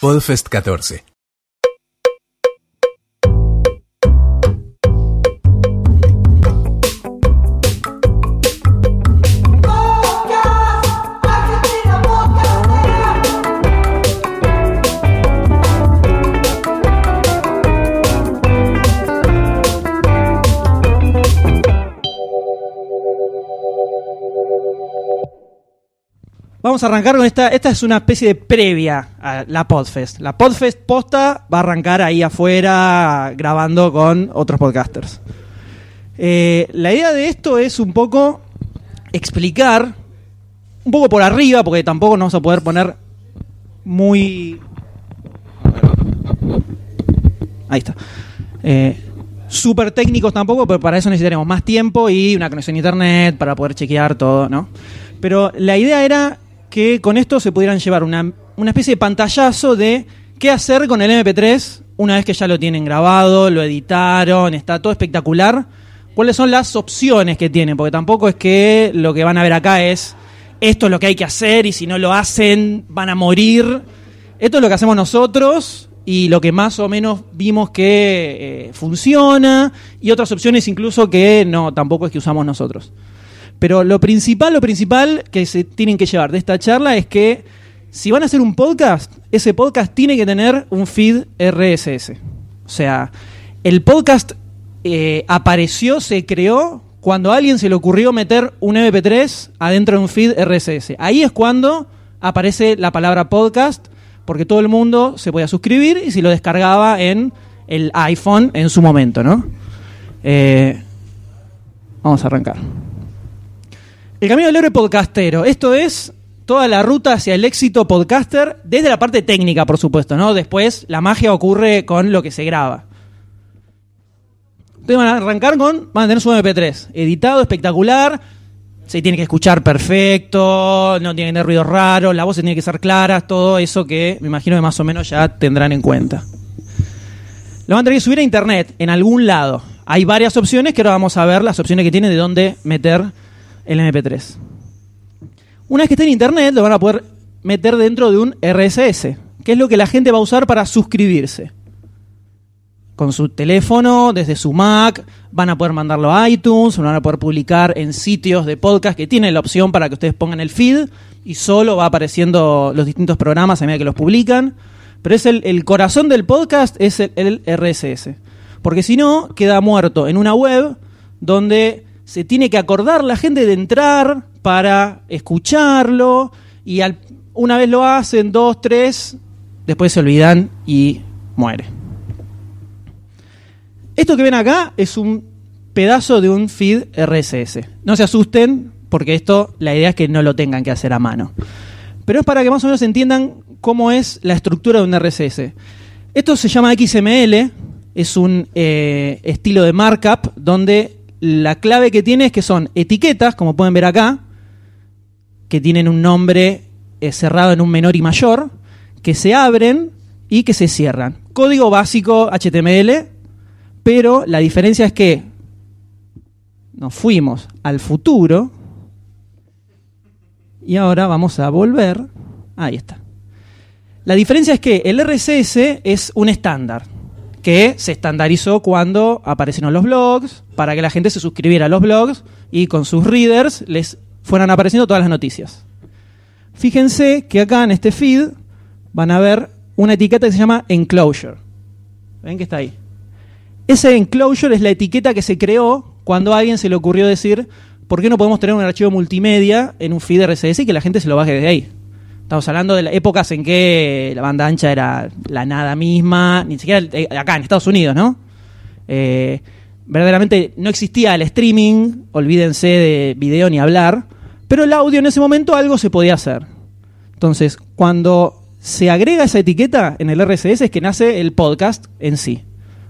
Podfest 14. Vamos a arrancar con esta. Esta es una especie de previa a la Podfest. La Podfest posta va a arrancar ahí afuera grabando con otros podcasters. Eh, la idea de esto es un poco explicar, un poco por arriba, porque tampoco nos vamos a poder poner muy. Ahí está. Eh, Súper técnicos tampoco, pero para eso necesitaremos más tiempo y una conexión a internet para poder chequear todo, ¿no? Pero la idea era que con esto se pudieran llevar una, una especie de pantallazo de qué hacer con el MP3 una vez que ya lo tienen grabado, lo editaron, está todo espectacular. ¿Cuáles son las opciones que tienen? Porque tampoco es que lo que van a ver acá es esto es lo que hay que hacer y si no lo hacen van a morir. Esto es lo que hacemos nosotros y lo que más o menos vimos que eh, funciona y otras opciones incluso que no, tampoco es que usamos nosotros. Pero lo principal, lo principal que se tienen que llevar de esta charla es que si van a hacer un podcast, ese podcast tiene que tener un feed RSS. O sea, el podcast eh, apareció, se creó cuando a alguien se le ocurrió meter un MP3 adentro de un feed RSS. Ahí es cuando aparece la palabra podcast, porque todo el mundo se podía suscribir y si lo descargaba en el iPhone en su momento, ¿no? Eh, vamos a arrancar. El camino del héroe podcastero. Esto es toda la ruta hacia el éxito podcaster desde la parte técnica, por supuesto, ¿no? Después la magia ocurre con lo que se graba. Ustedes van a arrancar con, van a tener su MP3, editado, espectacular, se tiene que escuchar perfecto, no tiene que tener ruidos raros, la voz tiene que ser clara, todo eso que me imagino que más o menos ya tendrán en cuenta. Lo van a tener que subir a internet, en algún lado. Hay varias opciones que ahora vamos a ver las opciones que tiene de dónde meter el MP3. Una vez que esté en internet, lo van a poder meter dentro de un RSS, que es lo que la gente va a usar para suscribirse. Con su teléfono, desde su Mac, van a poder mandarlo a iTunes, lo van a poder publicar en sitios de podcast que tienen la opción para que ustedes pongan el feed y solo va apareciendo los distintos programas a medida que los publican. Pero es el, corazón del podcast, es el RSS. Porque si no, queda muerto en una web donde se tiene que acordar la gente de entrar para escucharlo y una vez lo hacen, dos, tres, después se olvidan y muere. Esto que ven acá es un pedazo de un feed RSS. No se asusten porque esto la idea es que no lo tengan que hacer a mano. Pero es para que más o menos entiendan cómo es la estructura de un RSS. Esto se llama XML, es un eh, estilo de markup donde la clave que tiene es que son etiquetas, como pueden ver acá, que tienen un nombre eh, cerrado en un menor y mayor, que se abren y que se cierran. Código básico HTML, pero la diferencia es que nos fuimos al futuro y ahora vamos a volver. Ahí está. La diferencia es que el RSS es un estándar que se estandarizó cuando aparecieron los blogs, para que la gente se suscribiera a los blogs y con sus readers les fueran apareciendo todas las noticias. Fíjense que acá en este feed van a ver una etiqueta que se llama enclosure. ¿Ven que está ahí? Ese enclosure es la etiqueta que se creó cuando a alguien se le ocurrió decir, ¿por qué no podemos tener un archivo multimedia en un feed RSS y que la gente se lo baje desde ahí? Estamos hablando de épocas en que la banda ancha era la nada misma, ni siquiera eh, acá en Estados Unidos, ¿no? Eh, verdaderamente no existía el streaming, olvídense de video ni hablar, pero el audio en ese momento algo se podía hacer. Entonces, cuando se agrega esa etiqueta en el RSS es que nace el podcast en sí,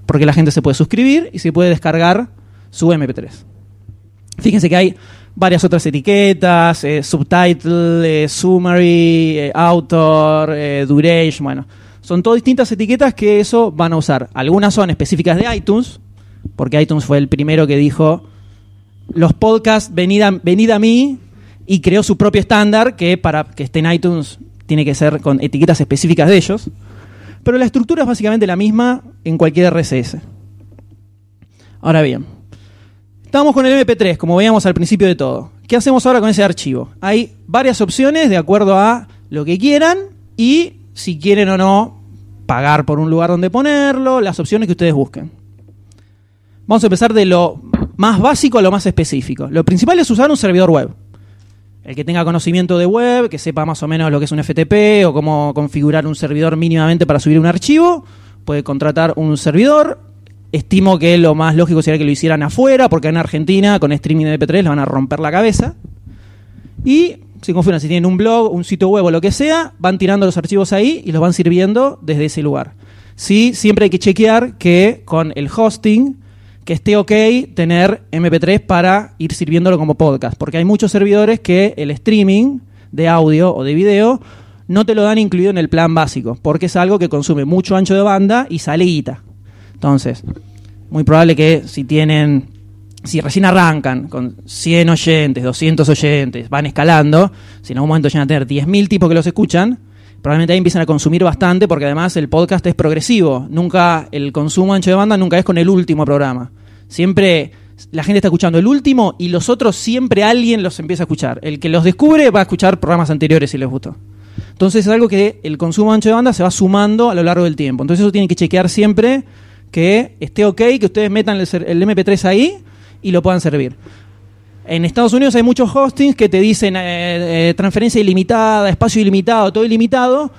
porque la gente se puede suscribir y se puede descargar su MP3. Fíjense que hay varias otras etiquetas, eh, subtitle, eh, summary, eh, author, duration, bueno. Son todas distintas etiquetas que eso van a usar. Algunas son específicas de iTunes, porque iTunes fue el primero que dijo, los podcasts, venid a, venid a mí, y creó su propio estándar que para que esté en iTunes tiene que ser con etiquetas específicas de ellos. Pero la estructura es básicamente la misma en cualquier RSS. Ahora bien, estamos con el MP3, como veíamos al principio de todo. ¿Qué hacemos ahora con ese archivo? Hay varias opciones de acuerdo a lo que quieran y si quieren o no pagar por un lugar donde ponerlo, las opciones que ustedes busquen. Vamos a empezar de lo más básico a lo más específico. Lo principal es usar un servidor web. El que tenga conocimiento de web, que sepa más o menos lo que es un FTP o cómo configurar un servidor mínimamente para subir un archivo, puede contratar un servidor. Estimo que lo más lógico sería que lo hicieran afuera, porque en Argentina con streaming de MP3 le van a romper la cabeza. Y si configuran, si tienen un blog, un sitio web o lo que sea, van tirando los archivos ahí y los van sirviendo desde ese lugar. Sí, siempre hay que chequear que con el hosting que esté ok tener MP3 para ir sirviéndolo como podcast, porque hay muchos servidores que el streaming de audio o de video no te lo dan incluido en el plan básico, porque es algo que consume mucho ancho de banda y sale guita. Entonces, muy probable que si tienen, si recién arrancan con 100 oyentes, 200 oyentes, van escalando, si en algún momento llegan a tener 10.000 tipos que los escuchan, probablemente ahí empiezan a consumir bastante porque además el podcast es progresivo. Nunca, el consumo ancho de banda nunca es con el último programa. Siempre la gente está escuchando el último y los otros siempre alguien los empieza a escuchar. El que los descubre va a escuchar programas anteriores si les gustó. Entonces es algo que el consumo ancho de banda se va sumando a lo largo del tiempo. Entonces eso tienen que chequear siempre que esté ok, que ustedes metan el, MP3 ahí y lo puedan servir. En Estados Unidos hay muchos hostings que te dicen eh, eh, transferencia ilimitada, espacio ilimitado, todo ilimitado,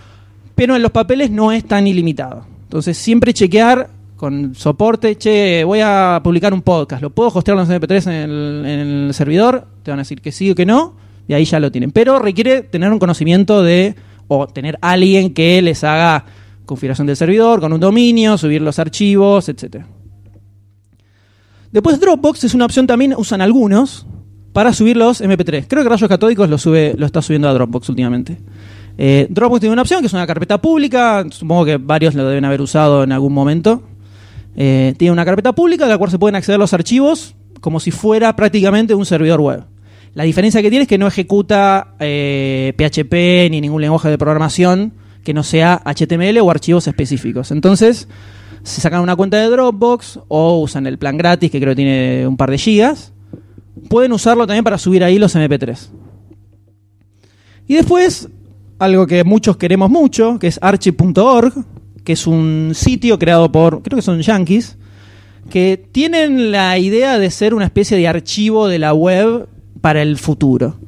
pero en los papeles no es tan ilimitado. Entonces siempre chequear con soporte, che, voy a publicar un podcast, ¿lo puedo hostear los MP3 en el, en el servidor? Te van a decir que sí o que no, y ahí ya lo tienen. Pero requiere tener un conocimiento de, o tener alguien que les haga configuración del servidor con un dominio, subir los archivos, etc. Después Dropbox es una opción también, usan algunos, para subir los MP3. Creo que Rayos Catódicos lo, sube, lo está subiendo a Dropbox últimamente. Eh, Dropbox tiene una opción que es una carpeta pública, supongo que varios lo deben haber usado en algún momento. Eh, tiene una carpeta pública de la cual se pueden acceder los archivos como si fuera prácticamente un servidor web. La diferencia que tiene es que no ejecuta PHP eh, ni ningún lenguaje de programación que no sea HTML o archivos específicos. Entonces, se sacan una cuenta de Dropbox o usan el plan gratis que creo que tiene un par de gigas. Pueden usarlo también para subir ahí los MP3. Y después, algo que muchos queremos mucho, que es archive.org, que es un sitio creado por, creo que son yankees, que tienen la idea de ser una especie de archivo de la web para el futuro.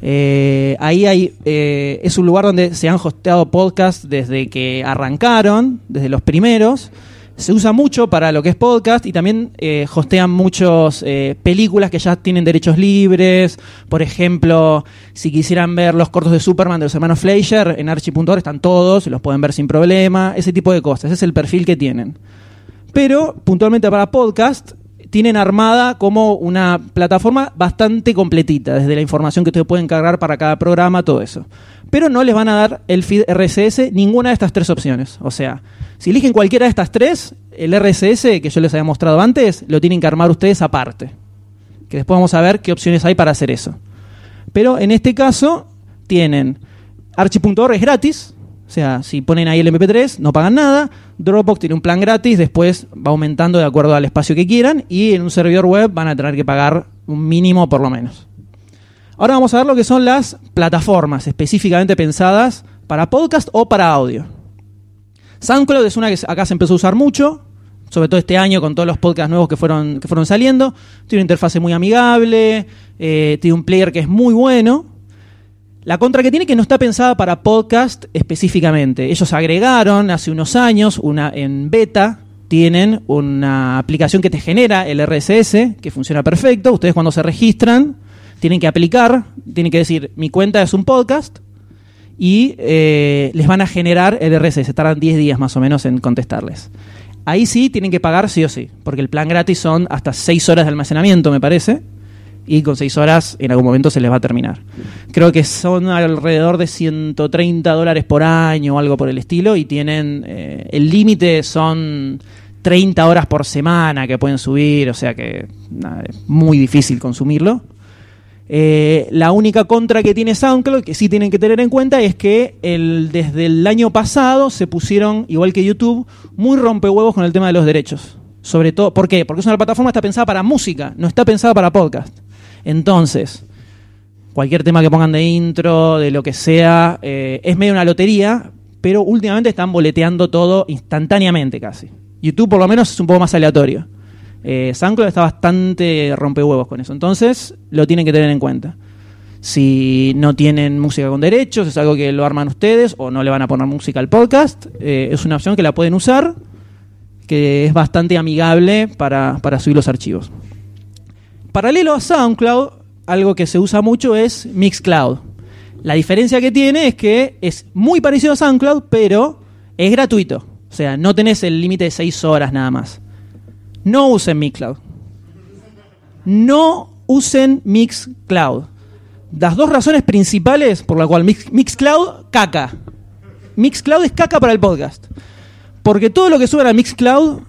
Eh, ahí hay, eh, es un lugar donde se han hosteado podcasts desde que arrancaron, desde los primeros. Se usa mucho para lo que es podcast y también eh, hostean muchas películas que ya tienen derechos libres. Por ejemplo, si quisieran ver los cortos de Superman de los hermanos Fleischer, en archi.org están todos, los pueden ver sin problema, ese tipo de cosas. Ese es el perfil que tienen. Pero puntualmente para podcast tienen armada como una plataforma bastante completita, desde la información que ustedes pueden cargar para cada programa, todo eso. Pero no les van a dar el feed RSS ninguna de estas tres opciones. O sea, si eligen cualquiera de estas tres, el RSS que yo les había mostrado antes, lo tienen que armar ustedes aparte. Que después vamos a ver qué opciones hay para hacer eso. Pero en este caso, tienen archi.org es gratis, o sea, si ponen ahí el MP3, no pagan nada. Dropbox tiene un plan gratis, después va aumentando de acuerdo al espacio que quieran. Y en un servidor web van a tener que pagar un mínimo por lo menos. Ahora vamos a ver lo que son las plataformas específicamente pensadas para podcast o para audio. SoundCloud es una que acá se empezó a usar mucho, sobre todo este año con todos los podcasts nuevos que fueron, que fueron saliendo. Tiene una interfase muy amigable, eh, tiene un player que es muy bueno la contra que tiene que no está pensada para podcast específicamente. Ellos agregaron hace unos años una en beta tienen una aplicación que te genera el RSS, que funciona perfecto. Ustedes cuando se registran tienen que aplicar, tienen que decir, mi cuenta es un podcast, y eh, les van a generar el RSS. Tardan 10 días más o menos en contestarles. Ahí sí tienen que pagar sí o sí, porque el plan gratis son hasta 6 horas de almacenamiento, me parece y con 6 horas en algún momento se les va a terminar. Creo que son alrededor de 130 dólares por año o algo por el estilo y tienen, eh, el límite son 30 horas por semana que pueden subir, o sea que es muy difícil consumirlo. Eh, la única contra que tiene SoundCloud, que sí tienen que tener en cuenta, es que desde el año pasado se pusieron, igual que YouTube, muy rompehuevos con el tema de los derechos. Sobre todo, ¿por qué? Porque es una plataforma que está pensada para música, no está pensada para podcast. Entonces, cualquier tema que pongan de intro, de lo que sea, eh, es medio una lotería, pero últimamente están boleteando todo instantáneamente casi. YouTube por lo menos es un poco más aleatorio. Eh, SoundCloud está bastante rompehuevos con eso. Entonces, lo tienen que tener en cuenta. Si no tienen música con derechos, es algo que lo arman ustedes o no le van a poner música al podcast, eh, es una opción que la pueden usar, que es bastante amigable para, para subir los archivos. Paralelo a SoundCloud, algo que se usa mucho es Mixcloud. La diferencia que tiene es que es muy parecido a SoundCloud, pero es gratuito. O sea, no tenés el límite de 6 horas nada más. No usen Mixcloud. No usen Mixcloud. Las dos razones principales por las cuales Mixcloud, caca. Mixcloud es caca para el podcast. Porque todo lo que suben a Mixcloud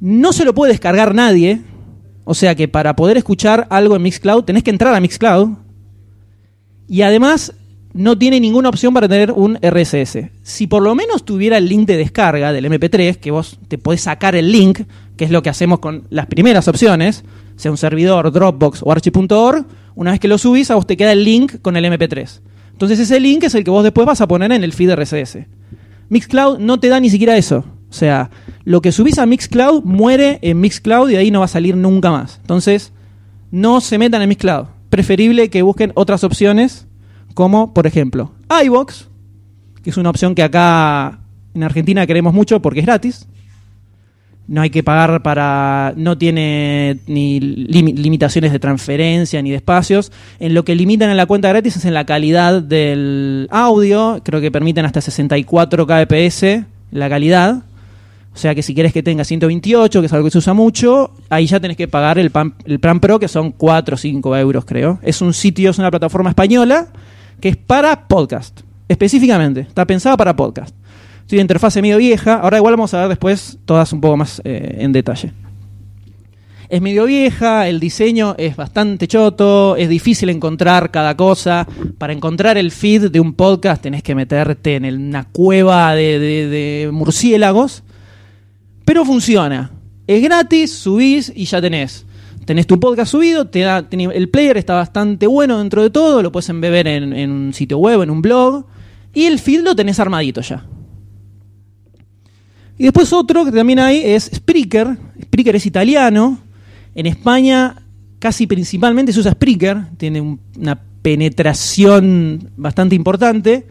no se lo puede descargar nadie. O sea que para poder escuchar algo en Mixcloud tenés que entrar a Mixcloud. Y además no tiene ninguna opción para tener un RSS. Si por lo menos tuviera el link de descarga del MP3, que vos te podés sacar el link, que es lo que hacemos con las primeras opciones, sea un servidor, Dropbox o Archie.org, una vez que lo subís, a vos te queda el link con el MP3. Entonces ese link es el que vos después vas a poner en el feed RSS. Mixcloud no te da ni siquiera eso. O sea, lo que subís a Mixcloud muere en Mixcloud y ahí no va a salir nunca más. Entonces, no se metan en Mixcloud. Preferible que busquen otras opciones como por ejemplo iBox, que es una opción que acá en Argentina queremos mucho porque es gratis. No hay que pagar para. No tiene ni limitaciones de transferencia ni de espacios. En lo que limitan en la cuenta gratis es en la calidad del audio. Creo que permiten hasta 64 kbps la calidad. O sea que si quieres que tenga 128, que es algo que se usa mucho, ahí ya tenés que pagar el, el plan Pro, que son 4 o 5 euros, creo. Es un sitio, es una plataforma española que es para podcast, específicamente. Está pensada para podcast. Tiene interfase medio vieja. Ahora igual vamos a ver después todas un poco más eh, en detalle. Es medio vieja, el diseño es bastante choto, es difícil encontrar cada cosa. Para encontrar el feed de un podcast tenés que meterte en una cueva de murciélagos. Pero funciona. Es gratis, subís y ya tenés tenés tu podcast subido, te el player está bastante bueno dentro de todo, lo puedes embeber en, un sitio web, en un blog, y el feed lo tenés armadito ya. Y después otro que también hay es Spreaker. Spreaker es italiano. En España casi principalmente se usa Spreaker. Tiene una penetración bastante importante.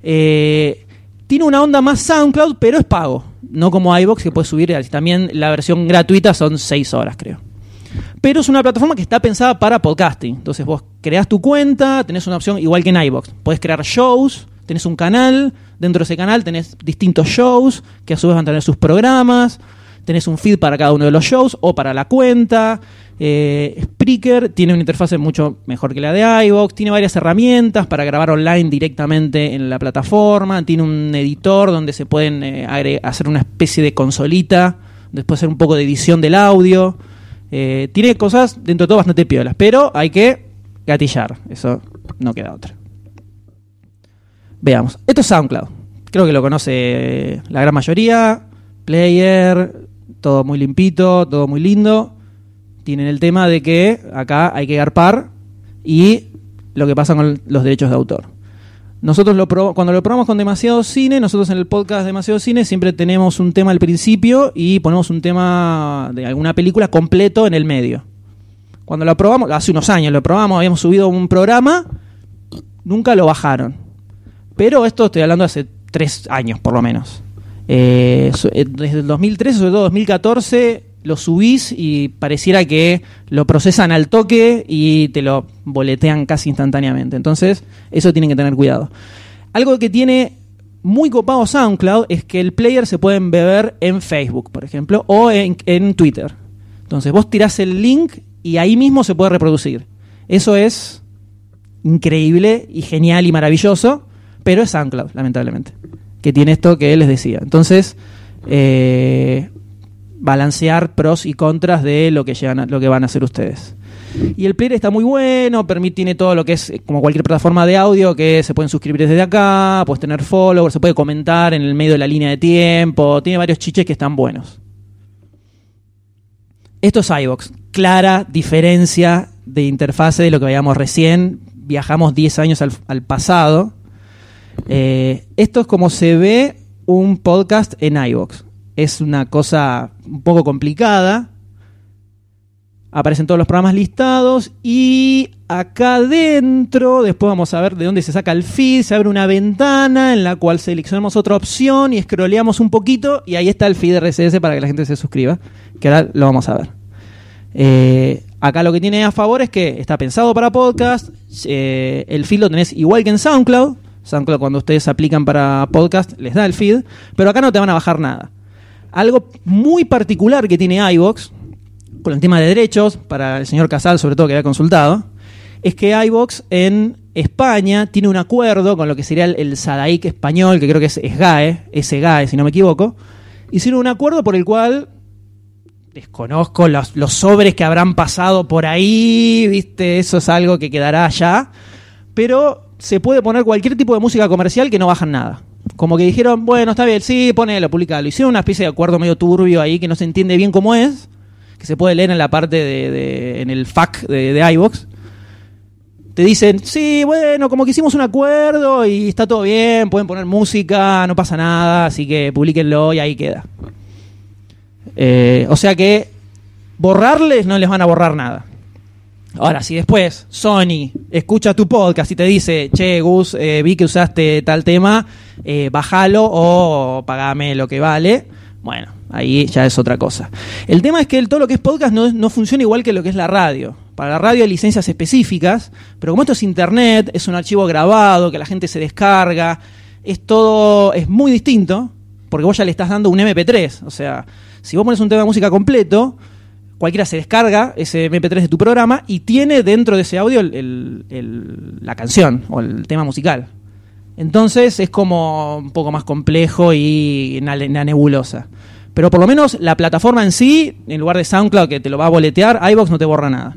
Eh, tiene una onda más SoundCloud, pero es pago. No como iBox que puedes subir. También la versión gratuita son 6 horas, creo. Pero es una plataforma que está pensada para podcasting. Entonces vos creás tu cuenta, tenés una opción igual que en iBox. Podés crear shows, tenés un canal, dentro de ese canal tenés distintos shows que a su vez van a tener sus programas, tenés un feed para cada uno de los shows o para la cuenta. Eh, Spreaker tiene una interfase mucho mejor que la de iVoox, tiene varias herramientas para grabar online directamente en la plataforma, tiene un editor donde se pueden eh, hacer una especie de consolita, después hacer un poco de edición del audio. Eh, tiene cosas dentro de todo bastante piolas, pero hay que gatillar. Eso no queda otra. Veamos. Esto es SoundCloud. Creo que lo conoce la gran mayoría. Player, todo muy limpito, todo muy lindo. Tienen el tema de que acá hay que garpar y lo que pasa con los derechos de autor. Nosotros lo cuando lo probamos con demasiado cine, nosotros en el podcast demasiado cine siempre tenemos un tema al principio y ponemos un tema de alguna película completo en el medio. Cuando lo probamos, hace unos años lo probamos, habíamos subido un programa, nunca lo bajaron. Pero esto estoy hablando de hace tres años por lo menos. Eh, eh, desde el 2013, sobre todo 2014, lo subís y pareciera que lo procesan al toque y te lo boletean casi instantáneamente. Entonces, eso tienen que tener cuidado. Algo que tiene muy copado SoundCloud es que el player se puede beber en Facebook, por ejemplo, o en, en Twitter. Entonces, vos tirás el link y ahí mismo se puede reproducir. Eso es increíble y genial y maravilloso, pero es SoundCloud, lamentablemente, que tiene esto que les decía. Entonces, eh, balancear pros y contras de lo que, llegan lo que van a hacer ustedes. Y el player está muy bueno, permite, tiene todo lo que es como cualquier plataforma de audio, que se pueden suscribir desde acá, puedes tener followers, se puede comentar en el medio de la línea de tiempo, tiene varios chiches que están buenos. Esto es iVox, clara diferencia de interfase de lo que veíamos recién, viajamos 10 años al, pasado. Eh, esto es como se ve un podcast en iVox. Es una cosa un poco complicada, aparecen todos los programas listados y acá adentro, después vamos a ver de dónde se saca el feed, se abre una ventana en la cual seleccionamos otra opción y scrolleamos un poquito y ahí está el feed RSS para que la gente se suscriba, que ahora lo vamos a ver. Eh, acá lo que tiene a favor es que está pensado para podcast, eh, el feed lo tenés igual que en SoundCloud, SoundCloud cuando ustedes aplican para podcast les da el feed, pero acá no te van a bajar nada. Algo muy particular que tiene iVox, con el tema de derechos, para el señor Casal sobre todo que había consultado, es que iVox en España tiene un acuerdo con lo que sería el, Sadaic español, que creo que es SGAE, SGAE si no me equivoco, hicieron un acuerdo por el cual desconozco los, los, sobres que habrán pasado por ahí, viste, eso es algo que quedará allá, pero se puede poner cualquier tipo de música comercial que no bajan nada. Como que dijeron, bueno, está bien, sí, ponelo, publicalo. Hicieron una especie de acuerdo medio turbio ahí que no se entiende bien cómo es, que se puede leer en la parte de, en el FAQ de, de. Te dicen, sí, bueno, como que hicimos un acuerdo y está todo bien, pueden poner música, no pasa nada, así que publiquenlo y ahí queda. Eh, o sea que borrarles no les van a borrar nada. Ahora, si después Sony escucha tu podcast y te dice, che, Gus, eh, vi que usaste tal tema, eh, bájalo o pagame lo que vale, bueno, ahí ya es otra cosa. El tema es que todo lo que es podcast no, funciona igual que lo que es la radio. Para la radio hay licencias específicas, pero como esto es internet, es un archivo grabado que la gente se descarga, es todo, es muy distinto, porque vos ya le estás dando un MP3. O sea, si vos pones un tema de música completo, cualquiera se descarga ese MP3 de tu programa y tiene dentro de ese audio la canción o el tema musical. Entonces es como un poco más complejo y una, nebulosa. Pero por lo menos la plataforma en sí, en lugar de SoundCloud que te lo va a boletear, iBox no te borra nada.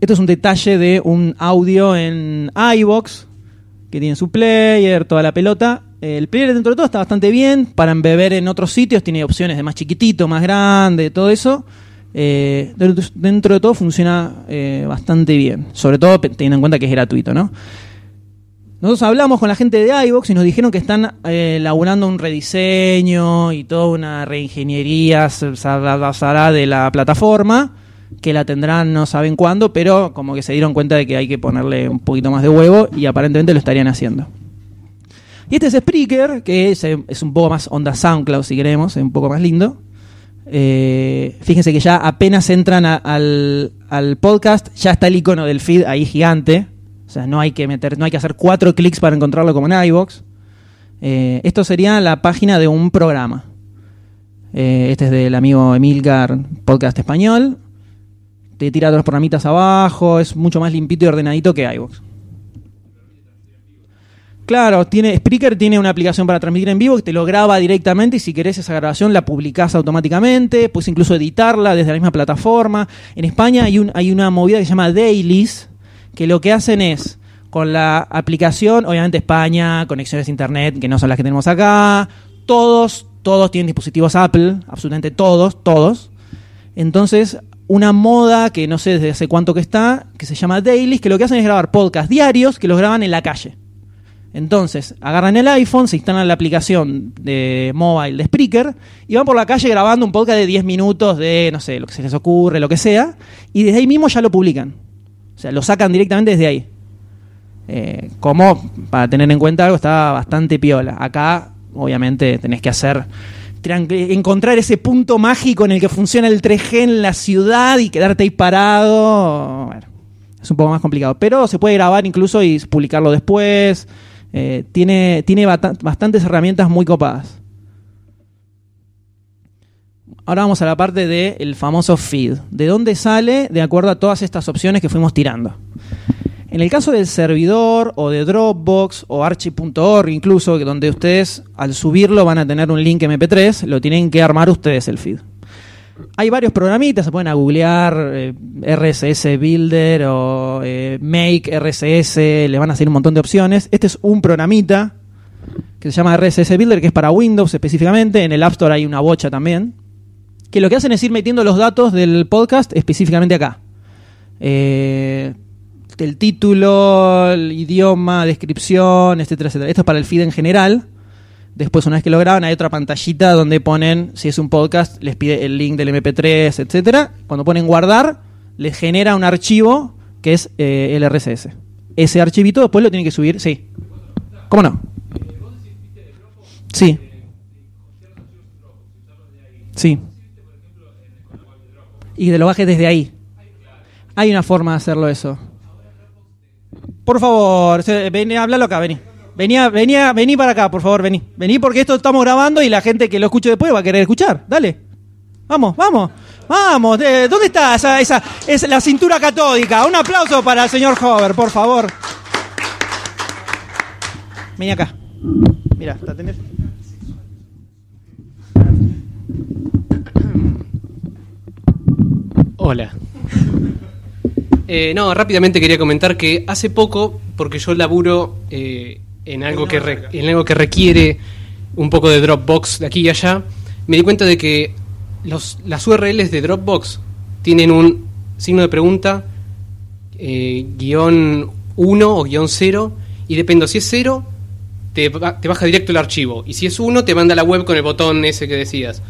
Esto es un detalle de un audio en iBox que tiene su player, toda la pelota. El player dentro de todo está bastante bien. Para embeber en otros sitios tiene opciones de más chiquitito, más grande, todo eso. Eh, dentro de todo funciona eh, bastante bien, sobre todo teniendo en cuenta que es gratuito, ¿no? Nosotros hablamos con la gente de iVox y nos dijeron que están eh, elaborando un rediseño y toda una reingeniería de la plataforma, que la tendrán no saben cuándo, pero como que se dieron cuenta de que hay que ponerle un poquito más de huevo y aparentemente lo estarían haciendo. Y este es Spreaker, que es, es un poco más onda SoundCloud si queremos, es un poco más lindo. Eh, fíjense que ya apenas entran al, podcast, ya está el icono del feed ahí gigante. O sea, no hay que meter, no hay que hacer cuatro clics para encontrarlo como en iBox. Eh, esto sería la página de un programa. Eh, este es del amigo Emilgar Podcast Español. Te tira dos programitas abajo, es mucho más limpito y ordenadito que iBox. Claro, tiene, Spreaker tiene una aplicación para transmitir en vivo que te lo graba directamente y si querés esa grabación la publicás automáticamente, puedes incluso editarla desde la misma plataforma. En España hay, un, hay una movida que se llama Dailies, que lo que hacen es, con la aplicación, obviamente España, conexiones a internet que no son las que tenemos acá, todos, todos tienen dispositivos Apple, absolutamente todos, todos. Entonces, una moda que no sé desde hace cuánto que está, que se llama Dailies, que lo que hacen es grabar podcasts diarios que los graban en la calle. Entonces, agarran el iPhone, se instalan la aplicación de mobile de Spreaker y van por la calle grabando un podcast de 10 minutos de, no sé, lo que se les ocurre, lo que sea, y desde ahí mismo ya lo publican. O sea, lo sacan directamente desde ahí. Eh, como, para tener en cuenta algo, está bastante piola. Acá, obviamente, tenés que hacer encontrar ese punto mágico en el que funciona el 3G en la ciudad y quedarte ahí parado. Bueno, es un poco más complicado. Pero se puede grabar incluso y publicarlo después. Eh, tiene, tiene bastantes herramientas muy copadas. Ahora vamos a la parte del famoso feed. ¿De dónde sale? De acuerdo a todas estas opciones que fuimos tirando. En el caso del servidor o de Dropbox o archi.org incluso, donde ustedes al subirlo van a tener un link MP3, lo tienen que armar ustedes el feed. Hay varios programitas, se pueden a googlear eh, RSS Builder o eh, Make RSS, le van a salir un montón de opciones. Este es un programita que se llama RSS Builder, que es para Windows específicamente. En el App Store hay una bocha también. Que lo que hacen es ir metiendo los datos del podcast específicamente acá. Eh, el título, el idioma, descripción, etcétera, etcétera. Esto es para el feed en general. Después, una vez que lo graban, hay otra pantallita donde ponen, si es un podcast, les pide el link del MP3, etcétera. Cuando ponen guardar, les genera un archivo que es eh, el RSS. Ese archivito después lo tienen que subir, sí. ¿Cómo no? Sí. Sí. Y que lo bajes desde ahí. Hay una forma de hacerlo eso. Por favor, háblalo acá, vení. Venía, venía, vení para acá, por favor, vení. Vení porque esto estamos grabando y la gente que lo escuche después va a querer escuchar. Dale. Vamos, vamos. Vamos. eh, ¿Dónde está esa, esa, es la cintura catódica? Un aplauso para el señor Hover, por favor. Vení acá. Mira, ¿la tenés? Hola. Eh, no, rápidamente quería comentar que hace poco, porque yo laburo eh, en, algo que re- en algo que requiere un poco de Dropbox de aquí y allá, me di cuenta de que los, las URLs de Dropbox tienen un signo de pregunta, eh, guion 1 o guion 0, y depende si es 0, te, te baja directo el archivo, y si es 1, te manda a la web con el botón ese que decías.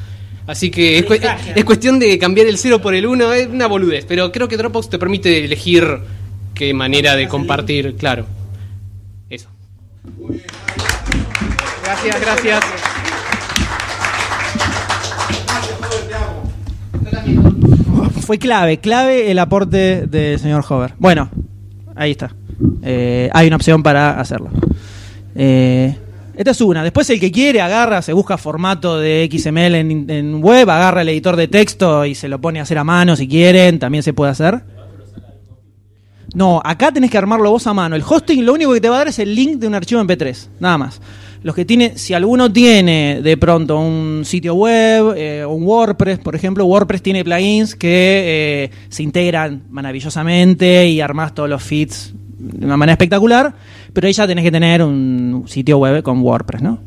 Así que es, cu- es cuestión de cambiar el 0 por el 1, es una boludez, pero creo que Dropbox te permite elegir qué manera de compartir, claro. Gracias, gracias. Fue clave, clave el aporte del señor Hover. Bueno, ahí está. Eh, hay una opción para hacerlo. Eh, esta es una. Después el que quiere agarra, se busca formato de XML en web, agarra el editor de texto y se lo pone a hacer a mano si quieren, también se puede hacer. No, acá tenés que armarlo vos a mano. El hosting lo único que te va a dar es el link de un archivo MP3, nada más. Los que tiene, si alguno tiene de pronto un sitio web, eh, un WordPress, por ejemplo, WordPress tiene plugins que eh, se integran maravillosamente y armás todos los feeds de una manera espectacular, pero ahí ya tenés que tener un sitio web con WordPress, ¿no?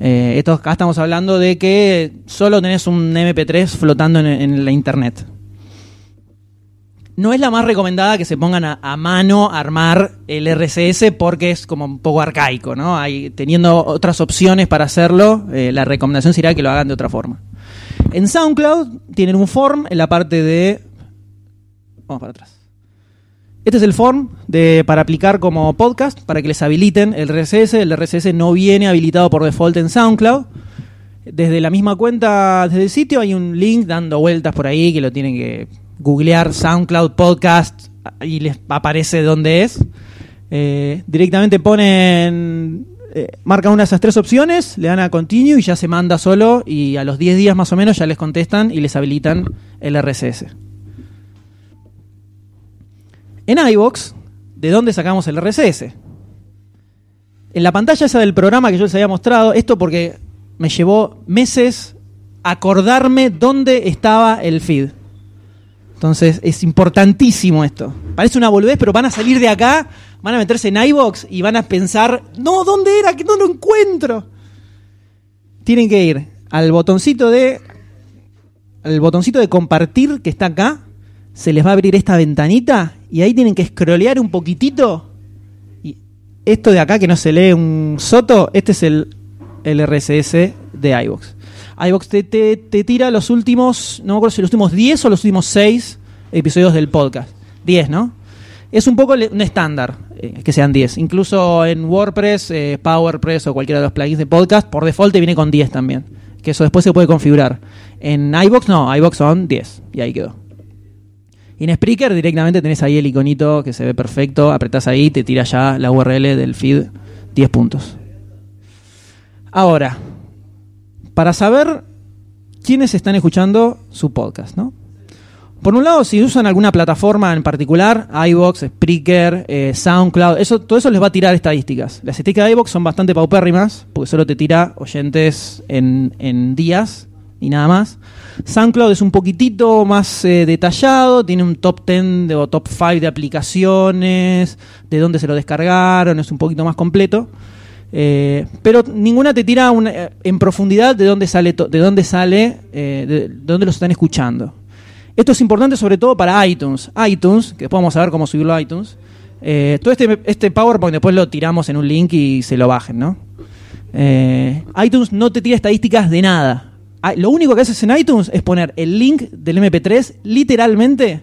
Eh, esto, acá estamos hablando de que solo tenés un MP3 flotando en, en la internet no es la más recomendada que se pongan a, mano a armar el RSS porque es como un poco arcaico, ¿no? Hay, teniendo otras opciones para hacerlo, eh, la recomendación sería que lo hagan de otra forma. En SoundCloud tienen un form en la parte de... Vamos para atrás. Este es el form de, para aplicar como podcast, para que les habiliten el RSS. El RSS no viene habilitado por default en SoundCloud. Desde la misma cuenta, desde el sitio, hay un link dando vueltas por ahí que lo tienen que googlear SoundCloud Podcast y les aparece dónde es. Eh, directamente ponen, eh, marcan una de esas tres opciones, le dan a Continue y ya se manda solo y a los 10 días más o menos ya les contestan y les habilitan el RSS. En iVox, ¿de dónde sacamos el RSS? En la pantalla esa del programa que yo les había mostrado, esto porque me llevó meses acordarme dónde estaba el feed. Entonces es importantísimo esto. Parece una boludez, pero van a salir de acá, van a meterse en iBox y van a pensar, no, ¿dónde era? Que no lo encuentro. Tienen que ir al botoncito de al botoncito de compartir que está acá, se les va a abrir esta ventanita y ahí tienen que scrollear un poquitito. Y esto de acá que no se lee un soto, este es el, el RSS de iBox iVox te, te, tira los últimos, no me acuerdo si los últimos 10 o los últimos 6 episodios del podcast. 10, ¿no? Es un poco un estándar eh, que sean 10. Incluso en WordPress, eh, PowerPress o cualquiera de los plugins de podcast, por default te viene con 10 también. Que eso después se puede configurar. En iVox no, iVox son 10. Y ahí quedó. Y en Spreaker directamente tenés ahí el iconito que se ve perfecto. Apretás ahí, te tira ya la URL del feed 10 puntos. Ahora, para saber quiénes están escuchando su podcast, ¿no? Por un lado, si usan alguna plataforma en particular, iBox, Spreaker, eh, SoundCloud, eso, todo eso les va a tirar estadísticas. Las estadísticas de iBox son bastante paupérrimas, porque solo te tira oyentes en, en días y nada más. SoundCloud es un poquitito más eh, detallado, tiene un top 10 de- o top 5 de aplicaciones, de dónde se lo descargaron, es un poquito más completo. Eh, pero ninguna te tira eh, en profundidad de dónde sale, de dónde sale, eh, de, de dónde los están escuchando. Esto es importante sobre todo para iTunes. iTunes, que después vamos a ver cómo subirlo a iTunes. Eh, todo este, este PowerPoint después lo tiramos en un link y se lo bajen, ¿no? ITunes no te tira estadísticas de nada. Ah, Lo único que haces en iTunes es poner el link del MP3, literalmente,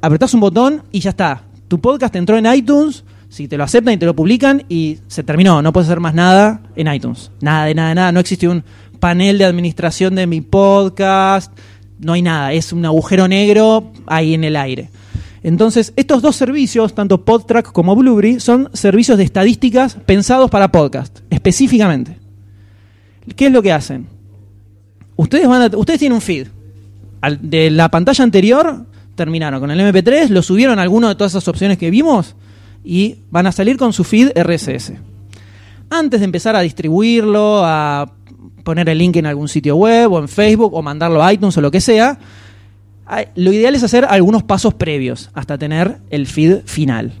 apretás un botón y ya está. Tu podcast entró en iTunes, si te lo aceptan y te lo publican y se terminó. No puedes hacer más nada en iTunes. Nada, de nada, de nada. No existe un panel de administración de mi podcast. No hay nada. Es un agujero negro ahí en el aire. Entonces, estos dos servicios, tanto PodTrack como Blueberry, son servicios de estadísticas pensados para podcast, específicamente. ¿Qué es lo que hacen? Ustedes, van ustedes tienen un feed. De la pantalla anterior terminaron con el MP3, lo subieron a alguna de todas esas opciones que vimos y van a salir con su feed RSS. Antes de empezar a distribuirlo, a poner el link en algún sitio web o en Facebook o mandarlo a iTunes o lo que sea, lo ideal es hacer algunos pasos previos hasta tener el feed final.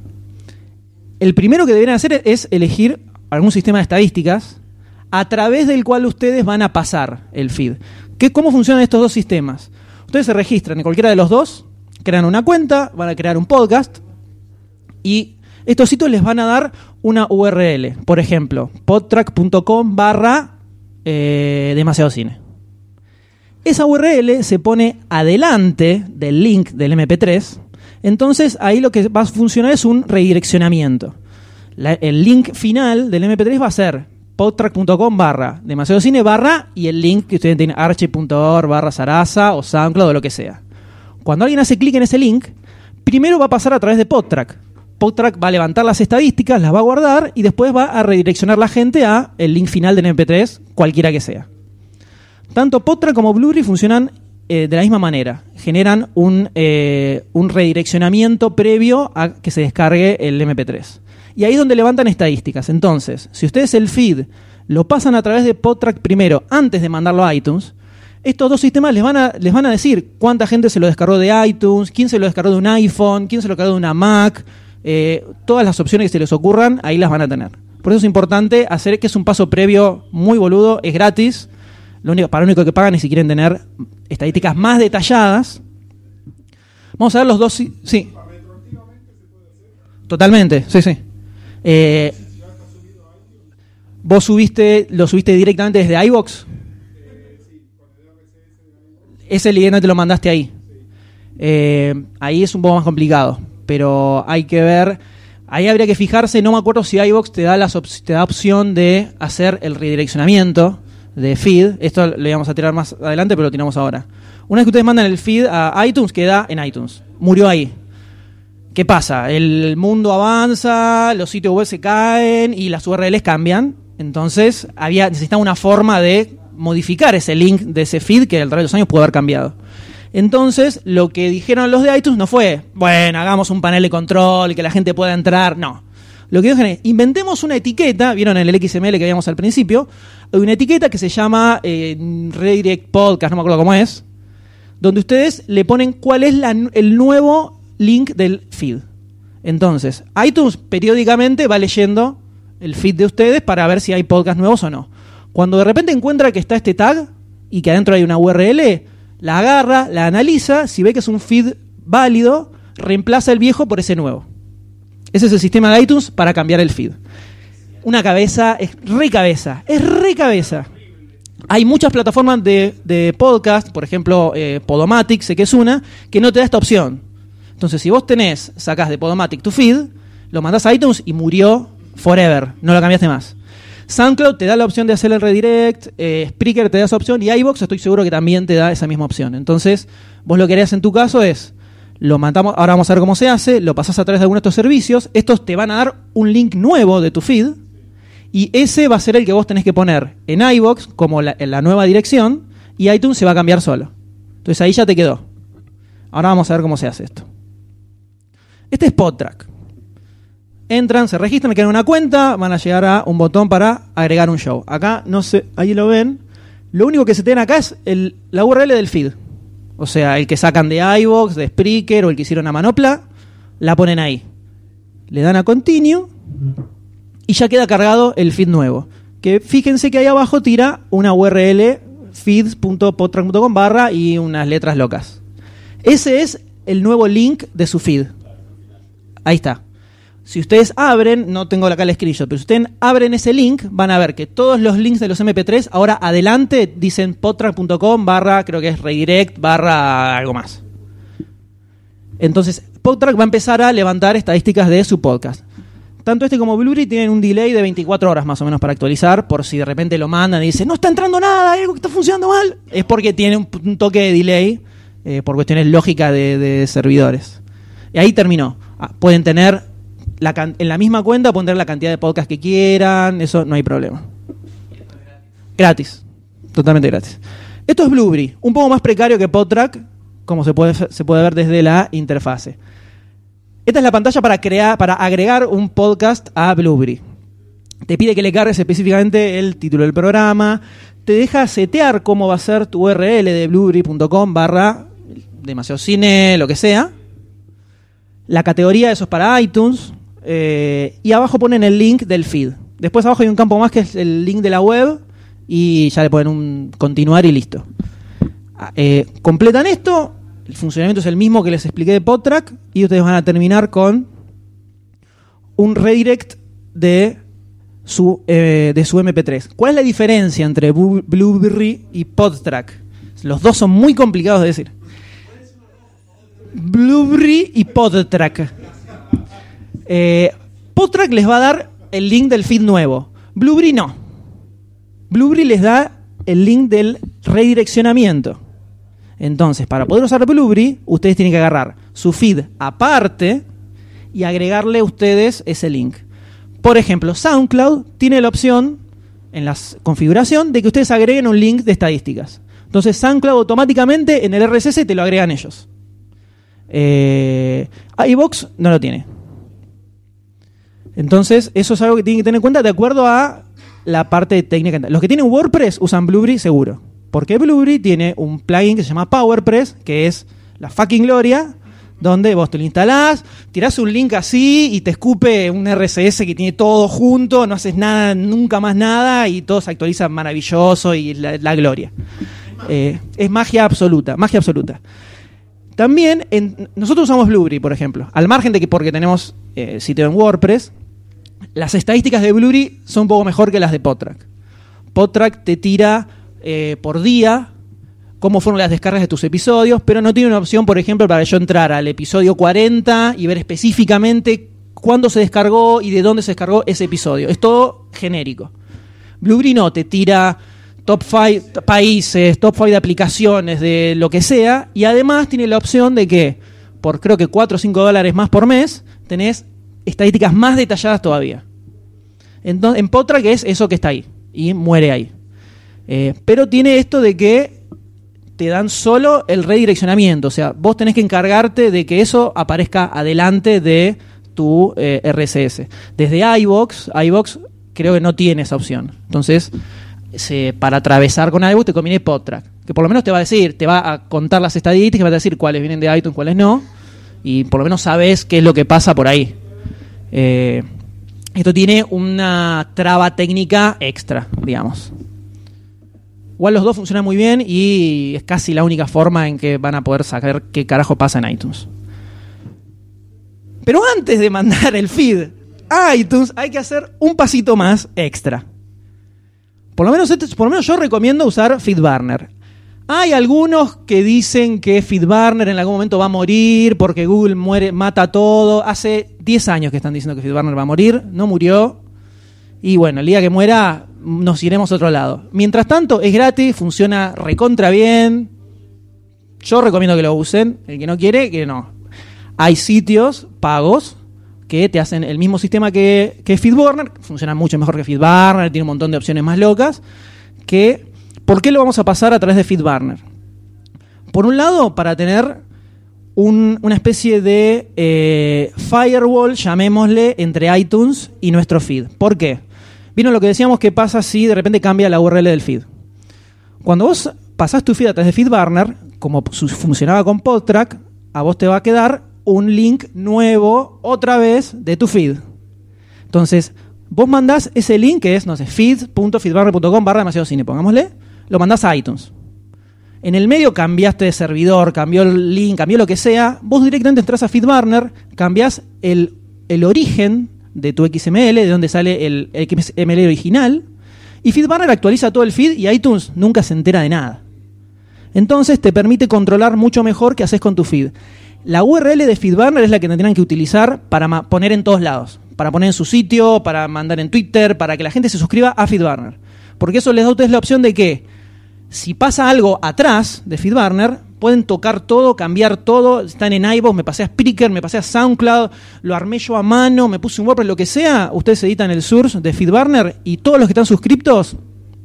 El primero que deberían hacer es elegir algún sistema de estadísticas a través del cual ustedes van a pasar el feed. ¿Qué, ¿Cómo funcionan estos dos sistemas? Ustedes se registran en cualquiera de los dos, crean una cuenta, van a crear un podcast y estos sitios les van a dar una URL. Por ejemplo, podtrack.com barra eh, demasiado cine. Esa URL se pone adelante del link del MP3. Entonces ahí lo que va a funcionar es un redireccionamiento. El link final del MP3 va a ser podtrack.com barra demasiado cine barra y el link que ustedes tienen arche.org barra Sarasa o SoundCloud o lo que sea. Cuando alguien hace clic en ese link, primero va a pasar a través de PodTrack. PodTrack va a levantar las estadísticas, las va a guardar y después va a redireccionar la gente a el link final del MP3, cualquiera que sea. Tanto Podtrack como Blu-ray funcionan eh, de la misma manera. Generan un, eh, un redireccionamiento previo a que se descargue el MP3. Y ahí es donde levantan estadísticas. Entonces, si ustedes el feed lo pasan a través de Podtrack primero, antes de mandarlo a iTunes, estos dos sistemas les van a, les van a decir cuánta gente se lo descargó de iTunes, quién se lo descargó de un iPhone, quién se lo descargó de una Mac, eh, todas las opciones que se les ocurran, ahí las van a tener. Por eso es importante hacer que es un paso previo muy boludo, es gratis. Lo único, para lo único que pagan es si quieren tener estadísticas más detalladas. Vamos a ver los dos. si- Sí. Totalmente, sí, sí. Eh, ¿Vos subiste, lo subiste directamente desde iBox? Ese leyenda te lo mandaste ahí. Eh, ahí es un poco más complicado, pero hay que ver. Ahí habría que fijarse, no me acuerdo si iVox te da, op- te da opción de hacer el redireccionamiento de feed. Esto lo íbamos a tirar más adelante, pero lo tiramos ahora. Una vez que ustedes mandan el feed a iTunes, queda en iTunes. Murió ahí. ¿Qué pasa? El mundo avanza, los sitios web se caen y las URLs cambian. Entonces, había necesitaba una forma de modificar ese link de ese feed que a través de los años pudo haber cambiado. Entonces, lo que dijeron los de iTunes no fue, bueno, hagamos un panel de control, que la gente pueda entrar. No. Lo que dijeron es, inventemos una etiqueta, vieron en el XML que veíamos al principio, una etiqueta que se llama eh, Redirect Podcast, no me acuerdo cómo es, donde ustedes le ponen cuál es la- el nuevo link del feed. Entonces, iTunes periódicamente va leyendo el feed de ustedes para ver si hay podcasts nuevos o no. Cuando de repente encuentra que está este tag y que adentro hay una URL, la agarra, la analiza, si ve que es un feed válido, reemplaza el viejo por ese nuevo. Ese es el sistema de iTunes para cambiar el feed. Una cabeza, es re cabeza, es re cabeza. Hay muchas plataformas de, de podcast, por ejemplo, eh, Podomatic, sé que es una, que no te da esta opción. Entonces, si vos tenés, sacás de Podomatic tu feed, lo mandás a iTunes y murió forever, no lo cambiaste más. SoundCloud te da la opción de hacer el redirect, eh, Spreaker te da esa opción y iVoox estoy seguro que también te da esa misma opción. Entonces, vos lo que harías en tu caso es, lo mandamos, ahora vamos a ver cómo se hace, lo pasás a través de alguno de estos servicios, estos te van a dar un link nuevo de tu feed y ese va a ser el que vos tenés que poner en iVoox como la nueva dirección y iTunes se va a cambiar solo. Entonces ahí ya te quedó. Ahora vamos a ver cómo se hace esto. Este es PodTrack. Entran, se registran, crean una cuenta, van a llegar a un botón para agregar un show. Acá, no sé, ahí lo ven, Lo único que se tiene acá es el, la URL del feed. O sea, el que sacan de iVoox, de Spreaker o el que hicieron a Manopla, la ponen ahí. Le dan a Continue y ya queda cargado el feed nuevo. Que fíjense que ahí abajo tira una URL feeds.podtrack.com barra y unas letras locas. Ese es el nuevo link de su feed. Ahí está. Si ustedes abren, no tengo acá el screenshot, pero si ustedes abren ese link, van a ver que todos los links de los MP3 ahora adelante dicen podtrack.com barra, creo que es redirect barra algo más. Entonces, Podtrack va a empezar a levantar estadísticas de su podcast. Tanto este como Blu-ray tienen un delay de 24 horas más o menos para actualizar, por si de repente lo mandan y dicen, no está entrando nada, algo que está funcionando mal. Es porque tiene un, un toque de delay eh, por cuestiones lógicas de, de servidores. Y ahí terminó. Ah, pueden tener, en la misma cuenta, pueden tener la cantidad de podcasts que quieran, eso no hay problema. Gratis. Totalmente gratis. Esto es Blueberry, un poco más precario que Podtrack, como se puede, se puede ver desde la interfase. Esta es la pantalla para crear, para agregar un podcast a Blueberry. Te pide que le cargues específicamente el título del programa. Te deja setear cómo va a ser tu URL de blueberry.com barra demasiado cine, lo que sea. La categoría, eso es para iTunes. Eh, y abajo ponen el link del feed. Después abajo hay un campo más que es el link de la web. Y ya le ponen un continuar y listo. Ah, eh, completan esto. El funcionamiento es el mismo que les expliqué de PodTrack. Y ustedes van a terminar con un redirect de su, eh, de su MP3. ¿Cuál es la diferencia entre Blueberry y PodTrack? Los dos son muy complicados de decir. Blueberry y PodTrack. Eh, les va a dar el link del feed nuevo. Blueberry no. Blueberry les da el link del redireccionamiento. Entonces, para poder usar Blueberry, ustedes tienen que agarrar su feed aparte y agregarle ustedes ese link. Por ejemplo, SoundCloud tiene la opción en la configuración de que ustedes agreguen un link de estadísticas. Entonces, SoundCloud automáticamente en el RSS te lo agregan ellos. Eh, iVox no lo tiene. Entonces, eso es algo que tienen que tener en cuenta de acuerdo a la parte técnica. Los que tienen WordPress usan Blueberry seguro. Porque Blueberry tiene un plugin que se llama PowerPress, que es la fucking gloria, donde vos te lo instalás, tirás un link así y te escupe un RSS que tiene todo junto, no haces nada, nunca más nada y todo se actualiza maravilloso y la, gloria. Eh, es magia absoluta, magia absoluta. También en- nosotros usamos Blueberry, por ejemplo. Al margen de que porque tenemos eh, sitio en WordPress, las estadísticas de Blueberry son un poco mejor que las de Podtrack. Podtrack te tira eh, por día cómo fueron las descargas de tus episodios, pero no tiene una opción, por ejemplo, para yo entrar al episodio 40 y ver específicamente cuándo se descargó y de dónde se descargó ese episodio. Es todo genérico. Blueberry no, te tira top 5 países, top 5 de aplicaciones, de lo que sea, y además tiene la opción de que por creo que 4 o 5 dólares más por mes tenés estadísticas más detalladas todavía. Entonces, en Potra que es eso que está ahí, y muere ahí. Eh, pero tiene esto de que te dan solo el redireccionamiento, o sea, vos tenés que encargarte de que eso aparezca adelante de tu eh, RSS. Desde iVox, iVox creo que no tiene esa opción. Entonces, para atravesar con iVoox te conviene PodTrack, que por lo menos te va a decir, te va a contar las estadísticas, va a decir cuáles vienen de iTunes, cuáles no, y por lo menos sabes qué es lo que pasa por ahí. Eh, esto tiene una traba técnica extra, digamos. Igual los dos funcionan muy bien y es casi la única forma en que van a poder saber qué carajo pasa en iTunes. Pero antes de mandar el feed a iTunes hay que hacer un pasito más extra. Por lo menos, por lo menos yo recomiendo usar FeedBurner. Hay algunos que dicen que FeedBurner en algún momento va a morir porque Google muere, mata todo. Hace 10 años que están diciendo que FeedBurner va a morir, no murió. Y bueno, el día que muera nos iremos a otro lado. Mientras tanto, es gratis, funciona recontra bien. Yo recomiendo que lo usen. El que no quiere, que no. Hay sitios pagos que te hacen el mismo sistema que, que FeedBurner, funciona mucho mejor que FeedBurner, tiene un montón de opciones más locas. Que, ¿Por qué lo vamos a pasar a través de FeedBurner? Por un lado, para tener un- una especie de eh, firewall, llamémosle, entre iTunes y nuestro feed. ¿Por qué? ¿Vieron lo que decíamos que pasa si de repente cambia la URL del feed? Cuando vos pasás tu feed a través de FeedBurner, como funcionaba con PodTrack, a vos te va a quedar un link nuevo otra vez de tu feed. Entonces, vos mandás ese link que es, no sé, feed.feedburner.com barra demasiado cine, pongámosle, lo mandás a iTunes. En el medio cambiaste de servidor, cambió el link, cambió lo que sea. Vos directamente entras a FeedBurner, cambiás el, el origen de tu XML, de donde sale el XML original, y FeedBurner actualiza todo el feed y iTunes nunca se entera de nada. Entonces te permite controlar mucho mejor qué haces con tu feed. La URL de FeedBurner es la que tendrán que utilizar para poner en todos lados. Para poner en su sitio, para mandar en Twitter, para que la gente se suscriba a FeedBurner. Porque eso les da a ustedes la opción de que si pasa algo atrás de FeedBurner, pueden tocar todo, cambiar todo. Están en iVoox, me pasé a Spreaker, me pasé a SoundCloud, lo armé yo a mano, me puse un WordPress, lo que sea. Ustedes editan el source de FeedBurner y todos los que están suscriptos,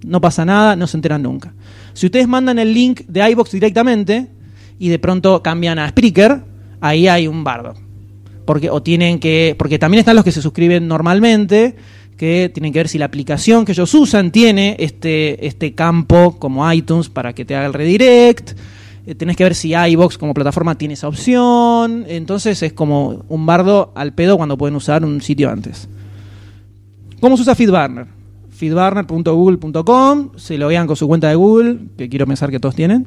no pasa nada, no se enteran nunca. Si ustedes mandan el link de iVoox directamente y de pronto cambian a Spreaker, ahí hay un bardo. Porque, o tienen que, porque también están los que se suscriben normalmente, que tienen que ver si la aplicación que ellos usan tiene este, este campo como iTunes para que te haga el redirect. Eh, tenés que ver si iBox como plataforma tiene esa opción. Entonces es como un bardo al pedo cuando pueden usar un sitio antes. ¿Cómo se usa FeedBurner? feedburner.google.com, se loguean con su cuenta de Google, que quiero pensar que todos tienen.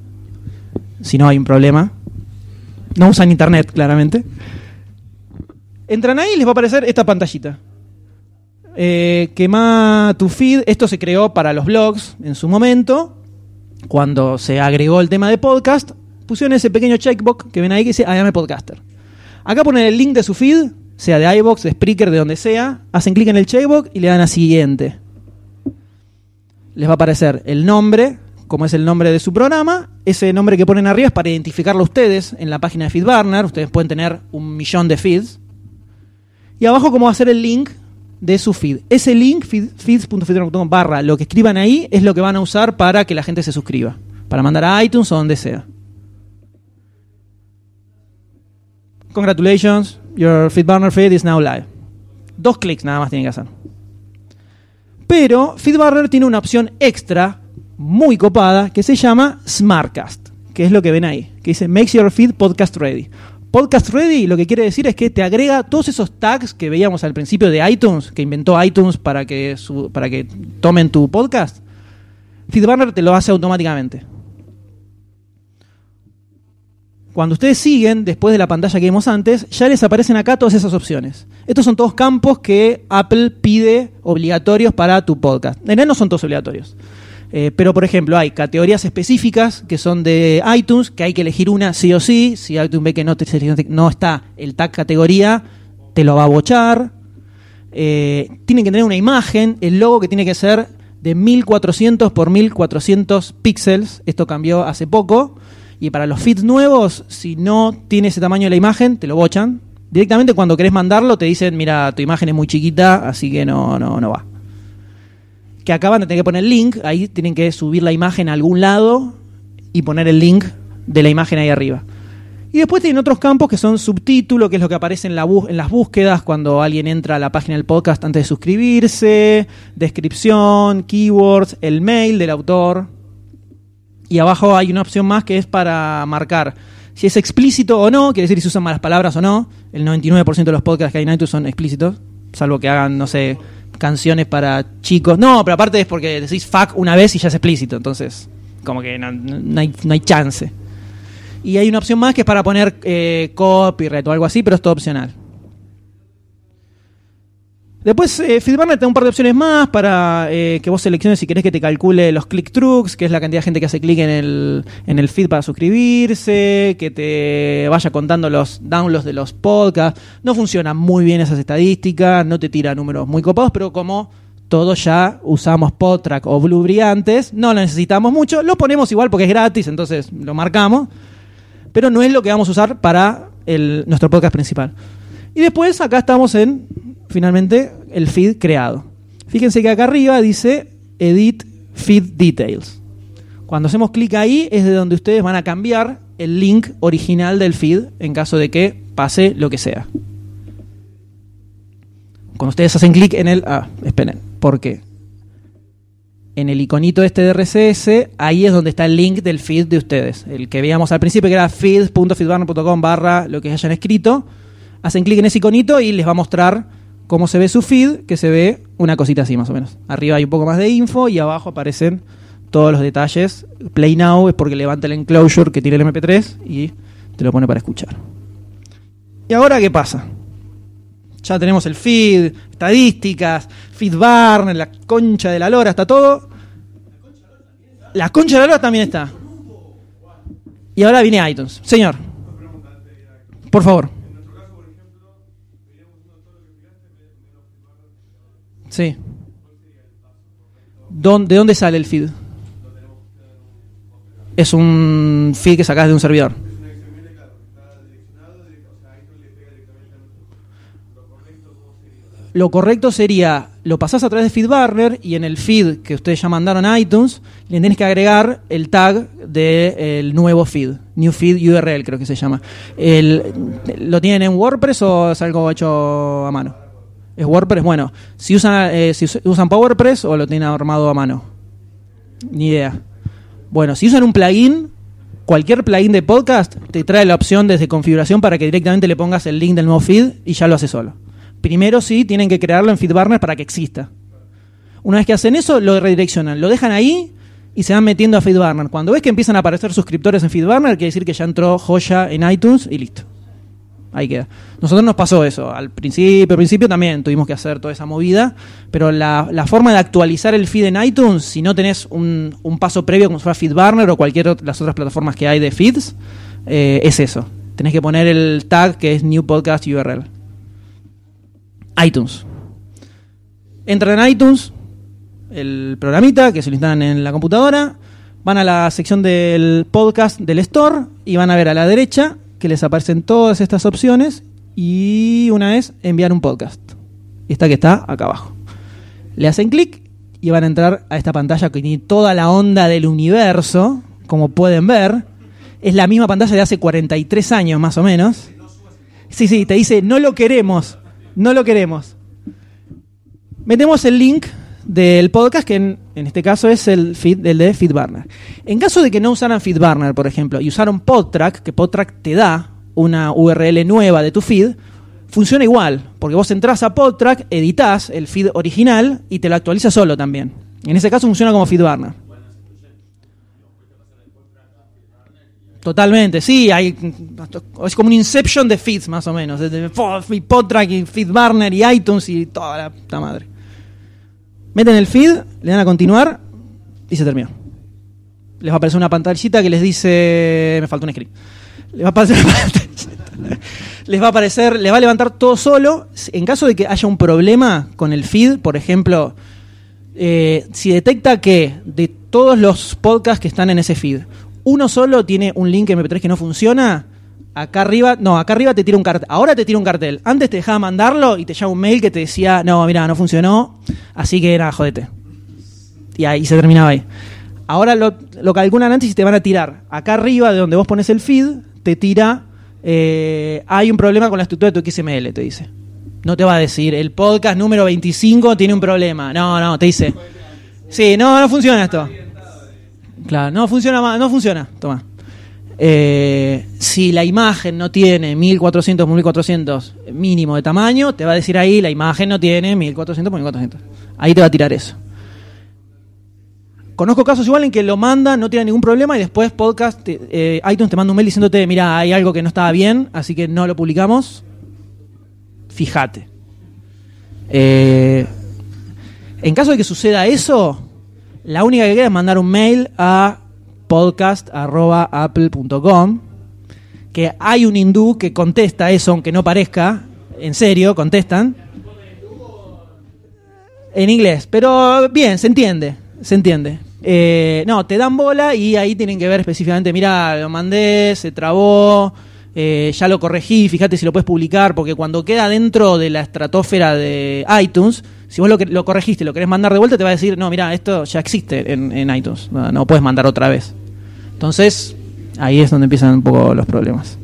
Si no hay un problema. No usan internet, claramente. Entran ahí y les va a aparecer esta pantallita. Eh, quema tu feed. Esto se creó para los blogs en su momento. Cuando se agregó el tema de podcast, pusieron ese pequeño checkbox que ven ahí que dice I am a podcaster. Acá ponen el link de su feed, sea de iBox, de Spreaker, de donde sea. Hacen clic en el checkbox y le dan a siguiente. Les va a aparecer el nombre, como es el nombre de su programa. Ese nombre que ponen arriba es para identificarlo ustedes en la página de FeedBurner. Ustedes pueden tener un millón de feeds. Y abajo cómo va a ser el link de su feed. Ese link, feed- feeds.feedburner.com barra, lo que escriban ahí es lo que van a usar para que la gente se suscriba. Para mandar a iTunes o donde sea. Congratulations, your FeedBurner feed is now live. Dos clics nada más tienen que hacer. Pero FeedBurner tiene una opción extra muy copada que se llama Smartcast, que es lo que ven ahí, que dice Makes your feed podcast ready. Podcast ready lo que quiere decir es que te agrega todos esos tags que veíamos al principio de iTunes, que inventó iTunes para que, para que tomen tu podcast. FeedBurner te lo hace automáticamente. Cuando ustedes siguen, después de la pantalla que vimos antes, ya les aparecen acá todas esas opciones. Estos son todos campos que Apple pide obligatorios para tu podcast. En realidad no son todos obligatorios. Eh, pero, por ejemplo, hay categorías específicas que son de iTunes, que hay que elegir una sí o sí. Si iTunes ve que no, te- no está el tag categoría, te lo va a bochar. Eh, tienen que tener una imagen, el logo que tiene que ser de 1400 por 1400 píxeles. Esto cambió hace poco. Y para los feeds nuevos, si no tiene ese tamaño la imagen, te lo bochan. Directamente cuando querés mandarlo te dicen, mira, tu imagen es muy chiquita, así que no, no, no va. Que acaban de tener que poner el link, ahí tienen que subir la imagen a algún lado y poner el link de la imagen ahí arriba. Y después tienen otros campos que son subtítulo, que es lo que aparece en, la en las búsquedas cuando alguien entra a la página del podcast antes de suscribirse, descripción, keywords, el mail del autor. Y abajo hay una opción más que es para marcar si es explícito o no, quiere decir si usan malas palabras o no. El 99% de los podcasts que hay en iTunes son explícitos, salvo que hagan, no sé, canciones para chicos. No, pero aparte es porque decís fuck una vez y ya es explícito, entonces como que no, no hay, chance. Y hay una opción más que es para poner eh, copyright o algo así, pero es todo opcional. Después, eh, FeedBurner te da un par de opciones más para eh, que vos selecciones si querés que te calcule los click trucks, que es la cantidad de gente que hace clic en el, en el feed para suscribirse, que te vaya contando los downloads de los podcasts. No funcionan muy bien esas estadísticas, no te tira números muy copados, pero como todos ya usamos Podtrack o Blueberry antes, no lo necesitamos mucho, lo ponemos igual porque es gratis, entonces lo marcamos, pero no es lo que vamos a usar para nuestro podcast principal. Y después acá estamos en, finalmente, el feed creado. Fíjense que acá arriba dice Edit Feed Details. Cuando hacemos clic ahí es de donde ustedes van a cambiar el link original del feed en caso de que pase lo que sea. Cuando ustedes hacen clic en el... Ah, esperen, ¿por qué? en el iconito este de RCS, ahí es donde está el link del feed de ustedes. El que veíamos al principio que era feed.feedburner.com barra lo que hayan escrito. Hacen clic en ese iconito y les va a mostrar cómo se ve su feed, que se ve una cosita así más o menos. Arriba hay un poco más de info y abajo aparecen todos los detalles. Play Now es porque levanta el enclosure que tiene el MP3 y te lo pone para escuchar. ¿Y ahora qué pasa? Ya tenemos el feed, estadísticas, feedbarn, la concha de la lora, está todo. La concha de la lora también está. Y ahora viene iTunes. Señor, por favor. Sí. ¿De dónde sale el feed? Es un feed que sacas de un servidor. Lo correcto sería, lo pasás a través de FeedBurner y en el feed que ustedes ya mandaron a iTunes, le tenés que agregar el tag del nuevo feed, New Feed URL creo que se llama. El, ¿Lo tienen en WordPress o es algo hecho a mano? ¿Es WordPress? Bueno, si usan, eh, si usan PowerPress o lo tienen armado a mano. Ni idea. Bueno, si usan un plugin, cualquier plugin de podcast te trae la opción desde configuración para que directamente le pongas el link del nuevo feed y ya lo hace solo. Primero sí tienen que crearlo en FeedBurner para que exista. Una vez que hacen eso, lo redireccionan, lo dejan ahí y se van metiendo a FeedBurner. Cuando ves que empiezan a aparecer suscriptores en FeedBurner, quiere decir que ya entró joya en iTunes y listo. Ahí queda. Nosotros nos pasó eso. Al principio, al principio también tuvimos que hacer toda esa movida, pero la, forma de actualizar el feed en iTunes, si no tenés un, paso previo como si fuera FeedBurner o cualquier de las otras plataformas que hay de feeds, eh, es eso. Tenés que poner el tag que es New Podcast URL iTunes. Entran en iTunes, el programita que se lo instalan en la computadora, van a la sección del podcast del store y van a ver a la derecha que les aparecen todas estas opciones y una es enviar un podcast. Esta que está acá abajo. Le hacen clic y van a entrar a esta pantalla que tiene toda la onda del universo, como pueden ver. Es la misma pantalla de hace 43 años más o menos. Sí, sí, te dice, no lo queremos. No lo queremos. Metemos el link del podcast, que en, este caso es el feed del de FeedBurner. En caso de que no usaran FeedBurner, por ejemplo, y usaron PodTrack, que PodTrack te da una URL nueva de tu feed, funciona igual, porque vos entras a PodTrack, editas el feed original y te lo actualiza solo también. En ese caso funciona como FeedBurner. Totalmente, sí, hay, es como un inception de feeds más o menos, de PodTrack y FeedBurner y iTunes y toda la puta madre. Meten el feed, le dan a continuar y se terminó. Les va a aparecer una pantallita que les dice, me falta un script. Les va a aparecer les va a aparecer, les va a levantar todo solo. En caso de que haya un problema con el feed, por ejemplo, eh, si detecta que de todos los podcasts que están en ese feed, uno solo tiene un link MP3 que no funciona, acá arriba, no, acá arriba te tira un cartel. Ahora te tira un cartel. Antes te dejaba mandarlo y te llama un mail que te decía, no, mira, no funcionó, así que era, jodete. Y ahí se terminaba ahí. Ahora lo, calculan antes y te van a tirar. Acá arriba, de donde vos pones el feed, te tira, eh, hay un problema con la estructura de tu XML, te dice. No te va a decir, el podcast número 25 tiene un problema. No, no, te dice, sí, no, no funciona esto. Claro, no funciona no funciona. Toma. Eh, si la imagen no tiene 1400 por 1400 mínimo de tamaño, te va a decir ahí la imagen no tiene 1400 por 1400. Ahí te va a tirar eso. Conozco casos igual en que lo manda, no tiene ningún problema y después podcast, eh, iTunes te manda un mail diciéndote, mira, hay algo que no estaba bien, así que no lo publicamos. Fíjate. Eh, en caso de que suceda eso, la única que queda es mandar un mail a podcast.apple.com que hay un hindú que contesta eso, aunque no parezca, en serio, contestan. En inglés, pero bien, se entiende, se entiende. Eh, no, te dan bola y ahí tienen que ver específicamente, mira, lo mandé, se trabó, eh, ya lo corregí, fíjate si lo puedes publicar, porque cuando queda dentro de la estratosfera de iTunes, si vos lo, lo corregiste lo querés mandar de vuelta, te va a decir, no, mira, esto ya existe en, iTunes, no, puedes mandar otra vez. Entonces, ahí es donde empiezan un poco los problemas.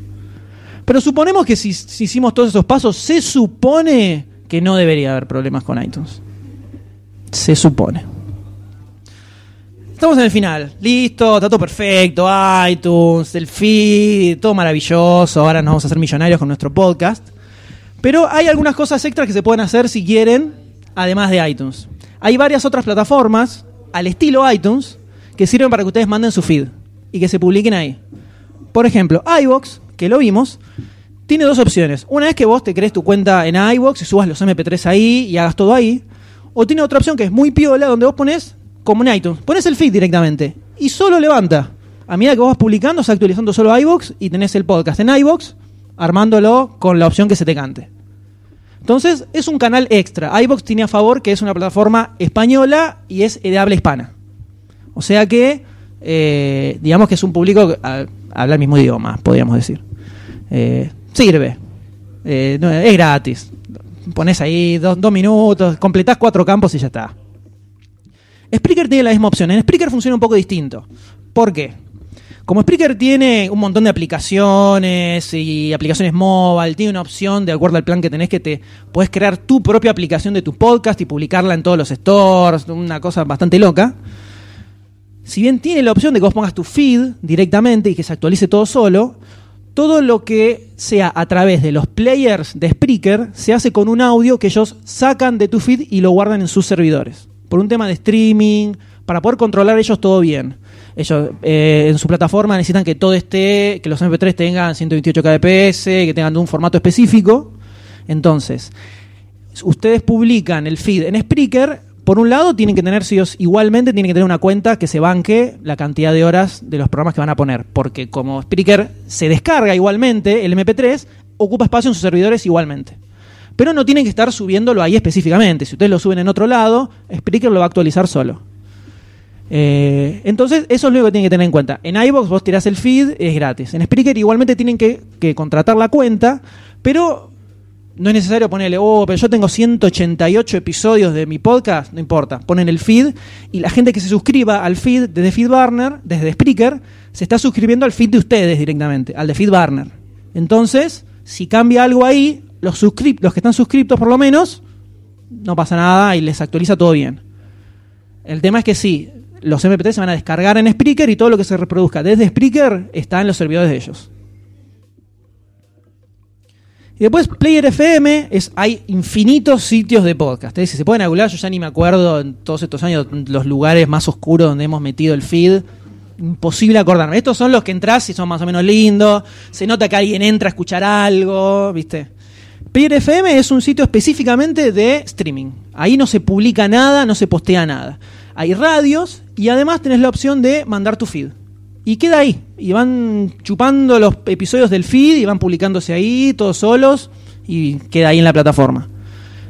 Pero suponemos que si, hicimos todos esos pasos, se supone que no debería haber problemas con iTunes. Se supone. Estamos en el final. Listo, está todo perfecto. iTunes, el feed, todo maravilloso. Ahora nos vamos a hacer millonarios con nuestro podcast. Pero hay algunas cosas extras que se pueden hacer si quieren, además de iTunes. Hay varias otras plataformas al estilo iTunes que sirven para que ustedes manden su feed y que se publiquen ahí. Por ejemplo, iBox, que lo vimos, tiene dos opciones. Una es que vos te crees tu cuenta en iBox y subas los MP3 ahí y hagas todo ahí. O tiene otra opción que es muy piola, donde vos pones, como en iTunes, pones el feed directamente y solo levanta. A medida que vos vas publicando, se actualizando solo iBox y tenés el podcast en iBox, armándolo con la opción que se te cante. Entonces, es un canal extra. iBox tiene a favor que es una plataforma española y es de habla hispana. O sea que, eh, digamos que es un público que ah, habla el mismo idioma, podríamos decir. Eh, sirve. Eh, no, es gratis. Pones ahí dos, dos minutos, completás cuatro campos y ya está. Spreaker tiene la misma opción. En Spreaker funciona un poco distinto. ¿Por qué? Como Spreaker tiene un montón de aplicaciones y aplicaciones mobile, tiene una opción de acuerdo al plan que tenés que te puedes crear tu propia aplicación de tu podcast y publicarla en todos los stores, una cosa bastante loca. Si bien tiene la opción de que vos pongas tu feed directamente y que se actualice todo solo, todo lo que sea a través de los players de Spreaker se hace con un audio que ellos sacan de tu feed y lo guardan en sus servidores. Por un tema de streaming, para poder controlar ellos todo bien. Ellos eh, en su plataforma necesitan que todo esté, que los MP3 tengan 128 kbps, que tengan un formato específico. Entonces, ustedes publican el feed en Spreaker. Por un lado, tienen que tener, si ellos igualmente, tienen que tener una cuenta que se banque la cantidad de horas de los programas que van a poner. Porque como Spreaker se descarga igualmente el MP3, ocupa espacio en sus servidores igualmente. Pero no tienen que estar subiéndolo ahí específicamente. Si ustedes lo suben en otro lado, Spreaker lo va a actualizar solo. Eh, entonces, eso es lo que tienen que tener en cuenta. En iBox vos tirás el feed, es gratis. En Spreaker igualmente tienen que, que contratar la cuenta, pero no es necesario ponerle, oh, pero yo tengo 188 episodios de mi podcast, no importa. Ponen el feed y la gente que se suscriba al feed desde FeedBurner, desde Spreaker, se está suscribiendo al feed de ustedes directamente, al de FeedBurner. Entonces, si cambia algo ahí, los, los que están suscriptos por lo menos, no pasa nada y les actualiza todo bien. El tema es que sí, los MP3 se van a descargar en Spreaker y todo lo que se reproduzca desde Spreaker está en los servidores de ellos. Y después Player FM, es, hay infinitos sitios de podcast. Si se pueden googlear, yo ya ni me acuerdo en todos estos años los lugares más oscuros donde hemos metido el feed. Imposible acordarme. Estos son los que entras y son más o menos lindos. Se nota que alguien entra a escuchar algo, ¿viste? Player FM es un sitio específicamente de streaming. Ahí no se publica nada, no se postea nada. Hay radios y además tenés la opción de mandar tu feed. Y queda ahí. Y van chupando los episodios del feed y van publicándose ahí, todos solos, y queda ahí en la plataforma.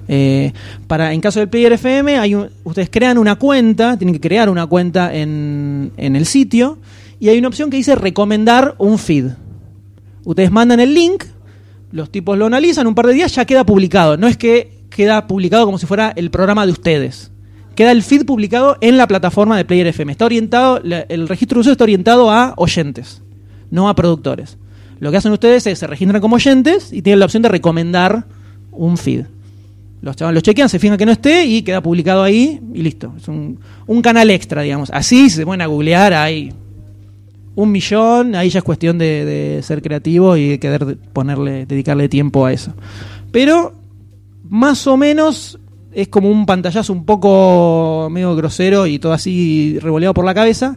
Eh, para, en caso del Player FM, ustedes crean una cuenta, tienen que crear una cuenta en, en el sitio, y hay una opción que dice recomendar un feed. Ustedes mandan el link, los tipos lo analizan, un par de días ya queda publicado. No es que queda publicado como si fuera el programa de ustedes. Queda el feed publicado en la plataforma de Player FM. Está orientado, el registro de uso está orientado a oyentes, no a productores. Lo que hacen ustedes es se registran como oyentes y tienen la opción de recomendar un feed. Los chavales lo chequean, se fijan que no esté y queda publicado ahí y listo. Es un, canal extra, digamos. Así se ponen a googlear, hay un millón, ahí ya es cuestión de, ser creativo y de querer ponerle, dedicarle tiempo a eso. Pero más o menos es como un pantallazo un poco medio grosero y todo así revoleado por la cabeza,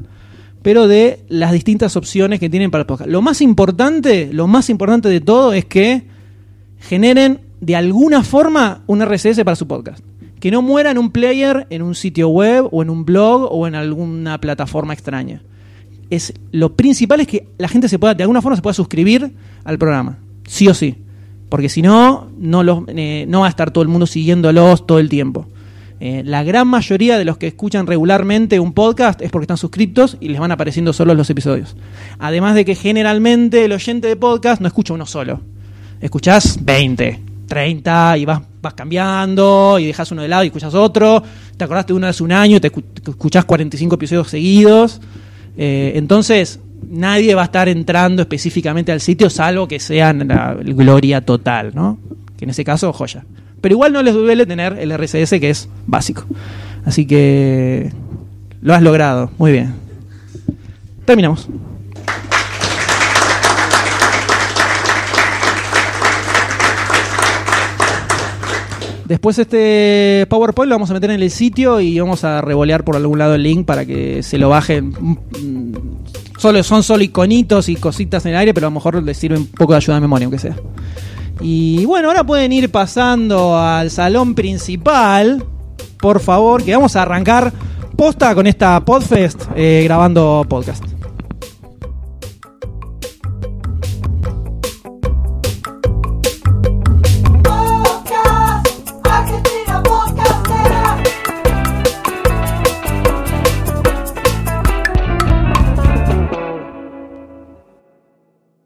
pero de las distintas opciones que tienen para el podcast. Lo más importante, lo más importante de todo es que generen de alguna forma un RSS para su podcast. Que no muera en un player, en un sitio web o en un blog o en alguna plataforma extraña. Lo principal es que la gente se pueda, de alguna forma se pueda suscribir al programa. Sí o sí. Porque si no, no, los, eh, no va a estar todo el mundo siguiéndolos todo el tiempo. Eh, la gran mayoría de los que escuchan regularmente un podcast es porque están suscriptos y les van apareciendo solos los episodios. Además de que generalmente el oyente de podcast no escucha uno solo. Escuchás 20, 30 y vas, vas cambiando y dejas uno de lado y escuchas otro. Te acordaste de uno hace un año y te escuchás 45 episodios seguidos. Eh, entonces, nadie va a estar entrando específicamente al sitio salvo que sean la gloria total, ¿no? Que en ese caso, joya. Pero igual no les duele tener el RSS que es básico. Así que Lo has logrado. Muy bien. Terminamos. Después este PowerPoint lo vamos a meter en el sitio y vamos a revolear por algún lado el link para que se lo bajen. Mm, Solo, son solo iconitos y cositas en el aire, pero a lo mejor les sirve un poco de ayuda de memoria, aunque sea. Y bueno, ahora pueden ir pasando al salón principal, por favor, que vamos a arrancar posta con esta Podfest eh, grabando podcast.